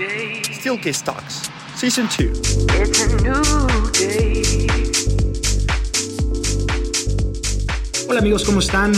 Steelcase Talks, Season 2. It's a new day. Hola amigos, ¿cómo están?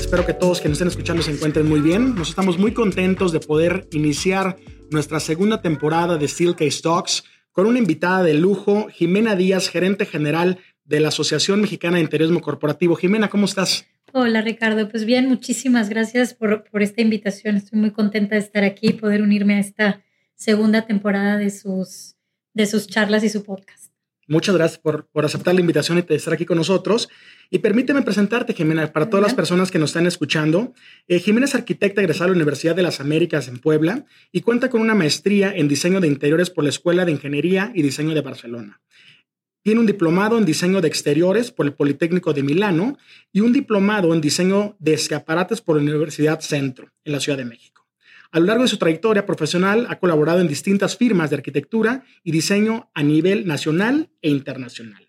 Espero que todos que nos estén escuchando se encuentren muy bien. Nos estamos muy contentos de poder iniciar nuestra segunda temporada de Steelcase Talks con una invitada de lujo, Jimena Díaz, gerente general de la Asociación Mexicana de Interiorismo Corporativo. Jimena, ¿cómo estás? Hola Ricardo, pues bien, muchísimas gracias por, por esta invitación. Estoy muy contenta de estar aquí y poder unirme a esta segunda temporada de sus, de sus charlas y su podcast. Muchas gracias por, por aceptar la invitación y de estar aquí con nosotros. Y permíteme presentarte, Jimena, para todas las personas que nos están escuchando. Eh, Jimena es arquitecta egresada de la Universidad de las Américas en Puebla y cuenta con una maestría en diseño de interiores por la Escuela de Ingeniería y Diseño de Barcelona. Tiene un diplomado en diseño de exteriores por el Politécnico de Milano y un diplomado en diseño de escaparates por la Universidad Centro en la Ciudad de México. A lo largo de su trayectoria profesional ha colaborado en distintas firmas de arquitectura y diseño a nivel nacional e internacional.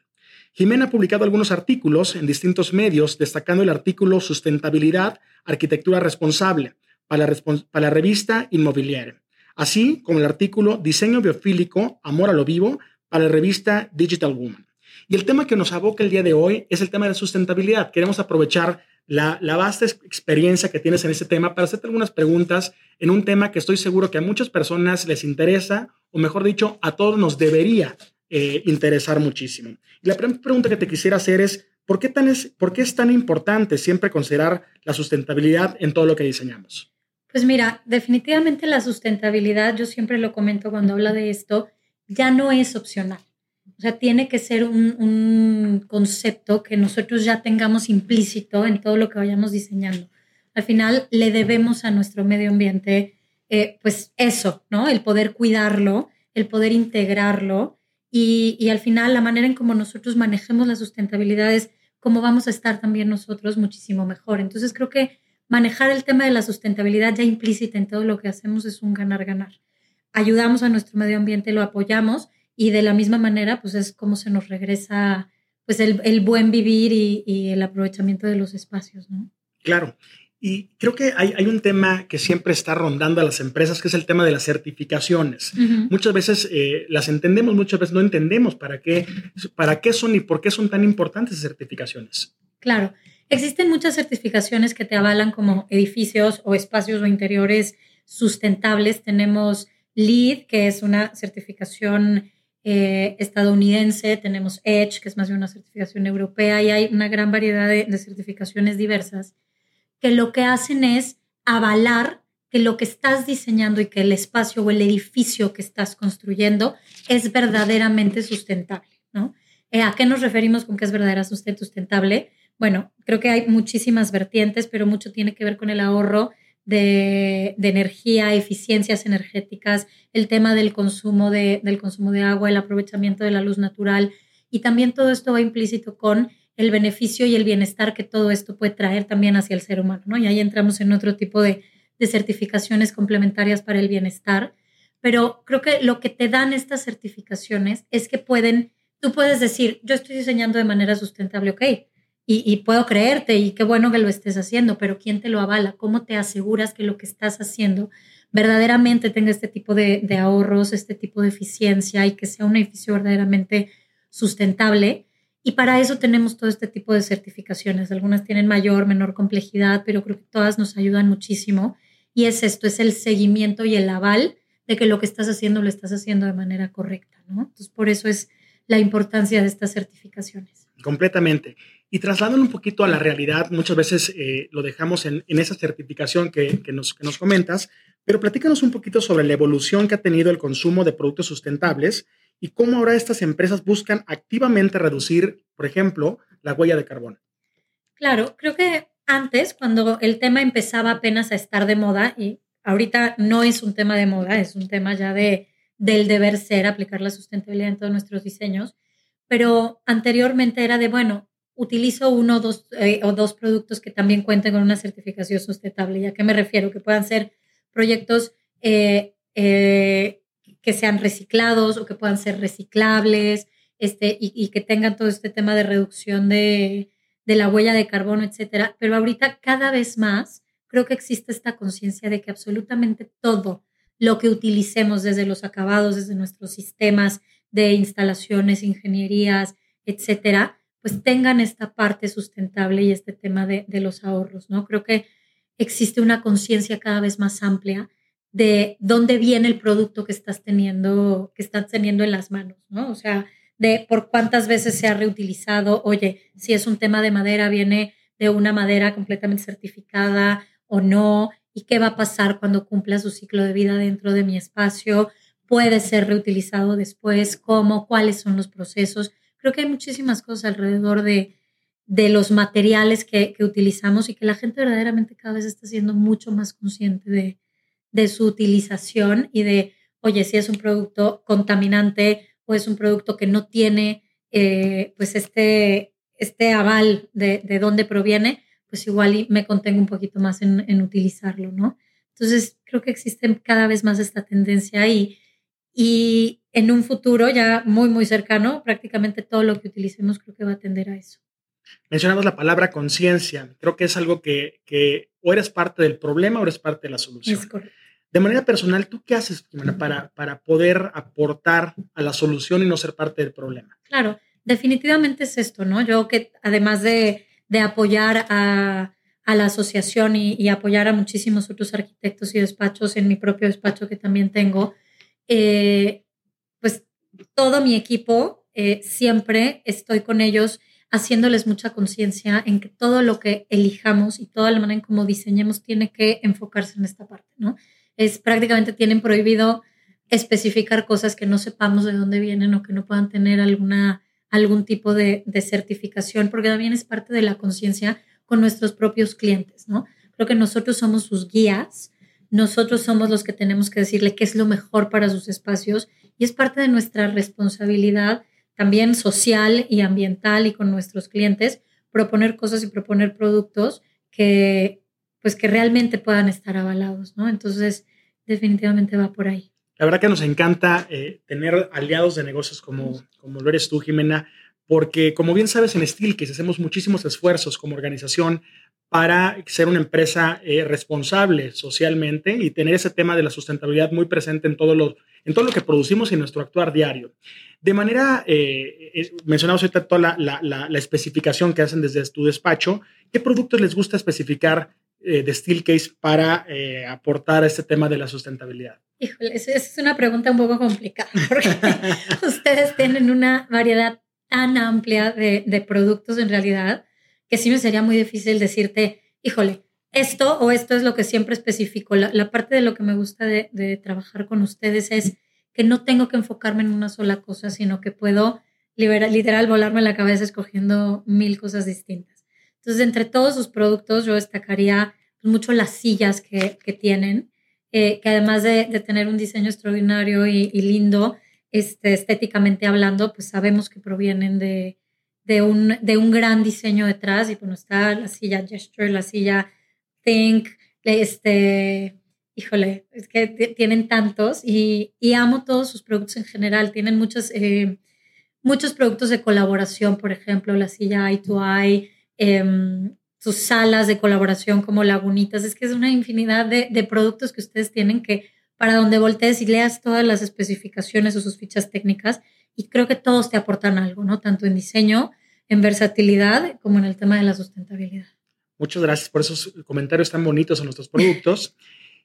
Jimena ha publicado algunos artículos en distintos medios, destacando el artículo Sustentabilidad, Arquitectura Responsable para la, revista Inmobiliaria, así como el artículo Diseño Biofílico, Amor a lo Vivo para la revista Digital Woman. Y el tema que nos aboca el día de hoy es el tema de sustentabilidad. Queremos aprovechar la, vasta ex- experiencia que tienes en este tema para hacerte algunas preguntas en un tema que estoy seguro que a muchas personas les interesa, o mejor dicho, a todos nos debería eh, interesar muchísimo. Y la primera pregunta que te quisiera hacer es, ¿por qué, tan es, ¿por qué es tan importante siempre considerar la sustentabilidad en todo lo que diseñamos? Pues mira, definitivamente la sustentabilidad, yo siempre lo comento cuando habla de esto, ya no es opcional. O sea, tiene que ser un, un concepto que nosotros ya tengamos implícito en todo lo que vayamos diseñando. Al final le debemos a nuestro medio ambiente, eh, pues eso, ¿no? El poder cuidarlo, el poder integrarlo y, y al final la manera en cómo nosotros manejemos la sustentabilidad es cómo vamos a estar también nosotros muchísimo mejor. Entonces creo que manejar el tema de la sustentabilidad ya implícita en todo lo que hacemos es un ganar-ganar. Ayudamos a nuestro medio ambiente, lo apoyamos y de la misma manera, pues es como se nos regresa pues el, el buen vivir y, y, el aprovechamiento de los espacios, ¿no? Claro. Y creo que hay, hay, un tema que siempre está rondando a las empresas, que es el tema de las certificaciones. Uh -huh. Muchas veces eh, las entendemos, muchas veces no entendemos para qué, para qué son y por qué son tan importantes esas certificaciones. Claro. Existen muchas certificaciones que te avalan como edificios o espacios o interiores sustentables. Tenemos LEED, que es una certificación eh, estadounidense, tenemos EDGE, que es más bien una certificación europea, y hay una gran variedad de, de, certificaciones diversas, que lo que hacen es avalar que lo que estás diseñando y que el espacio o el edificio que estás construyendo es verdaderamente sustentable. ¿no? Eh, ¿A qué nos referimos con que es verdaderamente sustentable? Bueno, creo que hay muchísimas vertientes, pero mucho tiene que ver con el ahorro de, energía, eficiencias energéticas, el tema del consumo de, del consumo de agua, el aprovechamiento de la luz natural y también todo esto va implícito con el beneficio y el bienestar que todo esto puede traer también hacia el ser humano, ¿no? Y ahí entramos en otro tipo de, de certificaciones complementarias para el bienestar, pero creo que lo que te dan estas certificaciones es que pueden, tú puedes decir, yo estoy diseñando de manera sustentable, ok, y, puedo creerte y qué bueno que lo estés haciendo, pero ¿quién te lo avala? ¿Cómo te aseguras que lo que estás haciendo verdaderamente tenga este tipo de, ahorros, este tipo de eficiencia y que sea un edificio verdaderamente sustentable? Y para eso tenemos todo este tipo de certificaciones. Algunas tienen mayor, menor complejidad, pero creo que todas nos ayudan muchísimo. Y es esto, es el seguimiento y el aval de que lo que estás haciendo lo estás haciendo de manera correcta. Entonces, por eso es la importancia de estas certificaciones. Completamente. Y trasladando un poquito a la realidad, muchas veces eh, lo dejamos en, en, esa certificación que, que, nos, que nos comentas, pero platícanos un poquito sobre la evolución que ha tenido el consumo de productos sustentables y cómo ahora estas empresas buscan activamente reducir, por ejemplo, la huella de carbono. Claro, creo que antes, cuando el tema empezaba apenas a estar de moda, y ahorita no es un tema de moda, es un tema ya de, del deber ser, aplicar la sustentabilidad en todos nuestros diseños, pero anteriormente era de, bueno, utilizo uno o dos, eh, o dos productos que también cuenten con una certificación sustentable. ¿Y a qué me refiero? Que puedan ser proyectos eh, eh, que sean reciclados o que puedan ser reciclables este, y, y, que tengan todo este tema de reducción de, de la huella de carbono, etcétera. Pero ahorita cada vez más creo que existe esta conciencia de que absolutamente todo lo que utilicemos desde los acabados, desde nuestros sistemas de instalaciones, ingenierías, etcétera, pues tengan esta parte sustentable y este tema de, de los ahorros, ¿no? Creo que existe una conciencia cada vez más amplia de dónde viene el producto que estás teniendo, que estás teniendo en las manos, ¿no? O sea, de por cuántas veces se ha reutilizado, oye, si es un tema de madera, viene de una madera completamente certificada o no, y qué va a pasar cuando cumpla su ciclo de vida dentro de mi espacio, puede ser reutilizado después, cómo, cuáles son los procesos. Creo que hay muchísimas cosas alrededor de, de los materiales que, que, utilizamos y que la gente verdaderamente cada vez está siendo mucho más consciente de, de su utilización y de, oye, si es un producto contaminante o es un producto que no tiene eh, pues este, este aval de, de, dónde proviene, pues igual me contengo un poquito más en, en, utilizarlo, ¿no? Entonces, creo que existe cada vez más esta tendencia y, y en un futuro ya muy, muy cercano, prácticamente todo lo que utilicemos creo que va a tender a eso. Mencionamos la palabra conciencia. Creo que es algo que, que, o eres parte del problema o eres parte de la solución. Es correcto. De manera personal, ¿tú qué haces, para, para poder aportar a la solución y no ser parte del problema? Claro, definitivamente es esto, ¿no? Yo que además de, de apoyar a, a, la asociación y, y, apoyar a muchísimos otros arquitectos y despachos en mi propio despacho que también tengo, eh, pues todo mi equipo, eh, siempre estoy con ellos haciéndoles mucha conciencia en que todo lo que elijamos y toda la manera en cómo diseñemos tiene que enfocarse en esta parte, ¿no? Es prácticamente tienen prohibido especificar cosas que no sepamos de dónde vienen o que no puedan tener alguna, algún tipo de, de certificación, porque también es parte de la conciencia con nuestros propios clientes, ¿no? Creo que nosotros somos sus guías, nosotros somos los que tenemos que decirle qué es lo mejor para sus espacios y es parte de nuestra responsabilidad también social y ambiental y con nuestros clientes, proponer cosas y proponer productos que, pues, que realmente puedan estar avalados, ¿no? Entonces, definitivamente va por ahí. La verdad que nos encanta eh, tener aliados de negocios como, como lo eres tú, Jimena, porque como bien sabes en Steelcase hacemos muchísimos esfuerzos como organización para ser una empresa eh, responsable socialmente y tener ese tema de la sustentabilidad muy presente en todo lo, en todo lo que producimos y en nuestro actuar diario. De manera, eh, eh mencionamos ahorita toda la, la, la, especificación que hacen desde tu despacho, ¿qué productos les gusta especificar eh, de Steelcase para eh, aportar a este tema de la sustentabilidad? Híjole, esa es una pregunta un poco complicada, porque ustedes tienen una variedad tan amplia de, de productos en realidad que sí me sería muy difícil decirte, híjole, esto o esto es lo que siempre especifico. La, la parte de lo que me gusta de, trabajar con ustedes es que no tengo que enfocarme en una sola cosa, sino que puedo liberar, literal volarme la cabeza escogiendo mil cosas distintas. Entonces, entre todos sus productos, yo destacaría pues, mucho las sillas que, que tienen, eh, que además de, de, tener un diseño extraordinario y, y lindo, este, estéticamente hablando, pues sabemos que provienen de, de un, de un gran diseño detrás y bueno, está la silla Gesture, la silla Think, este, híjole, es que tienen tantos y, y, amo todos sus productos en general, tienen muchos, eh, muchos productos de colaboración, por ejemplo, la silla Eye to Eye, eh, sus salas de colaboración como lagunitas, es que es una infinidad de, de productos que ustedes tienen que para donde voltees y leas todas las especificaciones o sus fichas técnicas, y creo que todos te aportan algo, ¿no? Tanto en diseño, en versatilidad, como en el tema de la sustentabilidad. Muchas gracias por esos comentarios tan bonitos en nuestros productos.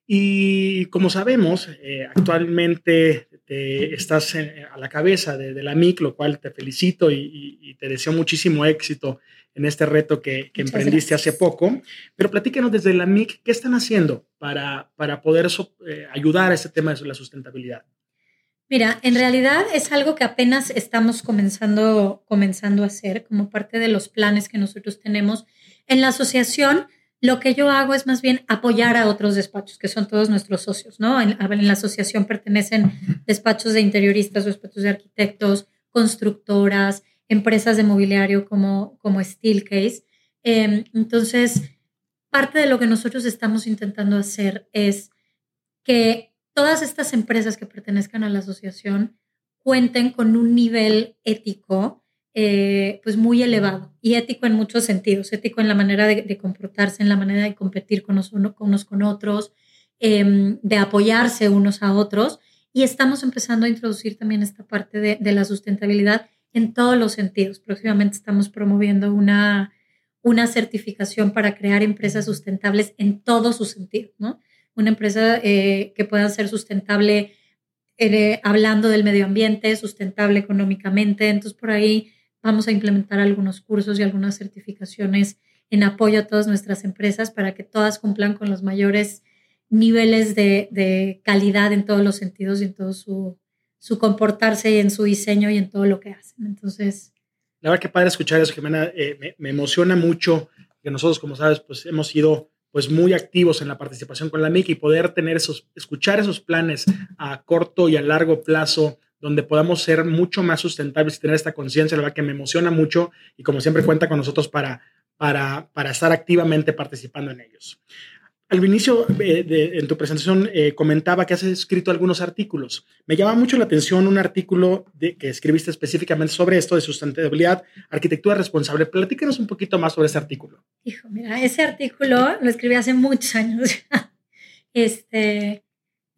Y como sabemos, eh, actualmente te estás en, a la cabeza de, de, la MIC, lo cual te felicito y, y, y, te deseo muchísimo éxito en este reto que, que emprendiste gracias. hace poco. Pero platíquenos desde la MIC, ¿qué están haciendo para, para poder so, eh, ayudar a este tema de la sustentabilidad? Mira, en realidad es algo que apenas estamos comenzando, comenzando a hacer como parte de los planes que nosotros tenemos. En la asociación, lo que yo hago es más bien apoyar a otros despachos, que son todos nuestros socios, ¿no? En, en la asociación pertenecen despachos de interioristas, despachos de arquitectos, constructoras, empresas de mobiliario como, como Steelcase. Eh, entonces, parte de lo que nosotros estamos intentando hacer es que todas estas empresas que pertenezcan a la asociación cuenten con un nivel ético eh, pues muy elevado y ético en muchos sentidos, ético en la manera de, comportarse, en la manera de competir con, unos, con unos con otros, em, de apoyarse unos a otros. Y estamos empezando a introducir también esta parte de, de la sustentabilidad en todos los sentidos. Próximamente estamos promoviendo una, una certificación para crear empresas sustentables en todos sus sentidos, ¿no? Una empresa eh, que pueda ser sustentable eh, hablando del medio ambiente, sustentable económicamente. Entonces, por ahí vamos a implementar algunos cursos y algunas certificaciones en apoyo a todas nuestras empresas para que todas cumplan con los mayores niveles de, calidad en todos los sentidos y en todo su, su comportarse y en su diseño y en todo lo que hacen. Entonces... La verdad que padre escuchar eso, Jimena. Eh, me, emociona mucho que nosotros, como sabes, pues hemos sido pues muy activos en la participación con la MIC y poder tener esos, escuchar esos planes a corto y a largo plazo donde podamos ser mucho más sustentables y tener esta conciencia, la verdad que me emociona mucho y como siempre cuenta con nosotros para, para, para estar activamente participando en ellos. Al inicio de, en tu presentación eh, comentaba que has escrito algunos artículos. Me llama mucho la atención un artículo de, que escribiste específicamente sobre esto de sustentabilidad, arquitectura responsable. Platícanos un poquito más sobre ese artículo. Hijo, mira, ese artículo lo escribí hace muchos años. este,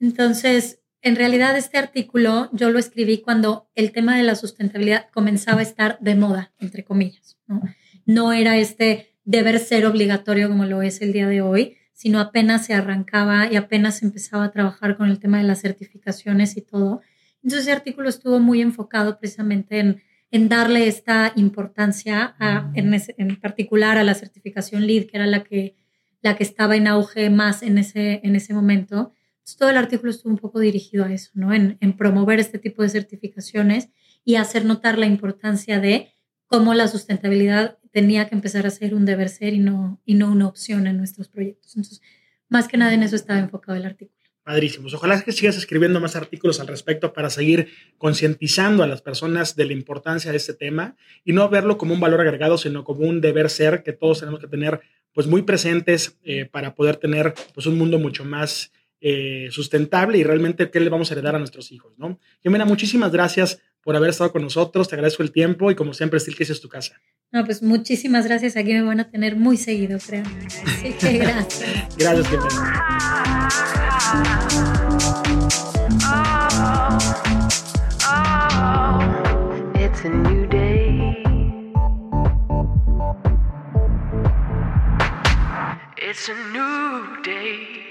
entonces, en realidad este artículo yo lo escribí cuando el tema de la sustentabilidad comenzaba a estar de moda, entre comillas. No, no era este deber ser obligatorio como lo es el día de hoy sino apenas se arrancaba y apenas empezaba a trabajar con el tema de las certificaciones y todo. Entonces ese artículo estuvo muy enfocado precisamente en, en darle esta importancia, a, en, en, particular a la certificación LEED, que era la que, la que estaba en auge más en ese, en ese momento. Entonces, todo el artículo estuvo un poco dirigido a eso, ¿no? En, en promover este tipo de certificaciones y hacer notar la importancia de cómo la sustentabilidad tenía que empezar a ser un deber ser y no, y no una opción en nuestros proyectos. Entonces, más que nada en eso estaba enfocado el artículo. Padrísimos. Ojalá que sigas escribiendo más artículos al respecto para seguir concientizando a las personas de la importancia de este tema y no verlo como un valor agregado, sino como un deber ser que todos tenemos que tener pues muy presentes eh, para poder tener pues un mundo mucho más eh, sustentable y realmente qué le vamos a heredar a nuestros hijos, ¿no? Jimena, muchísimas gracias por haber estado con nosotros, te agradezco el tiempo y como siempre, que es tu casa. No, pues muchísimas gracias. Aquí me van a tener muy seguido, creo. Así que gracias. gracias, Pepe. it's a new day. It's a new day.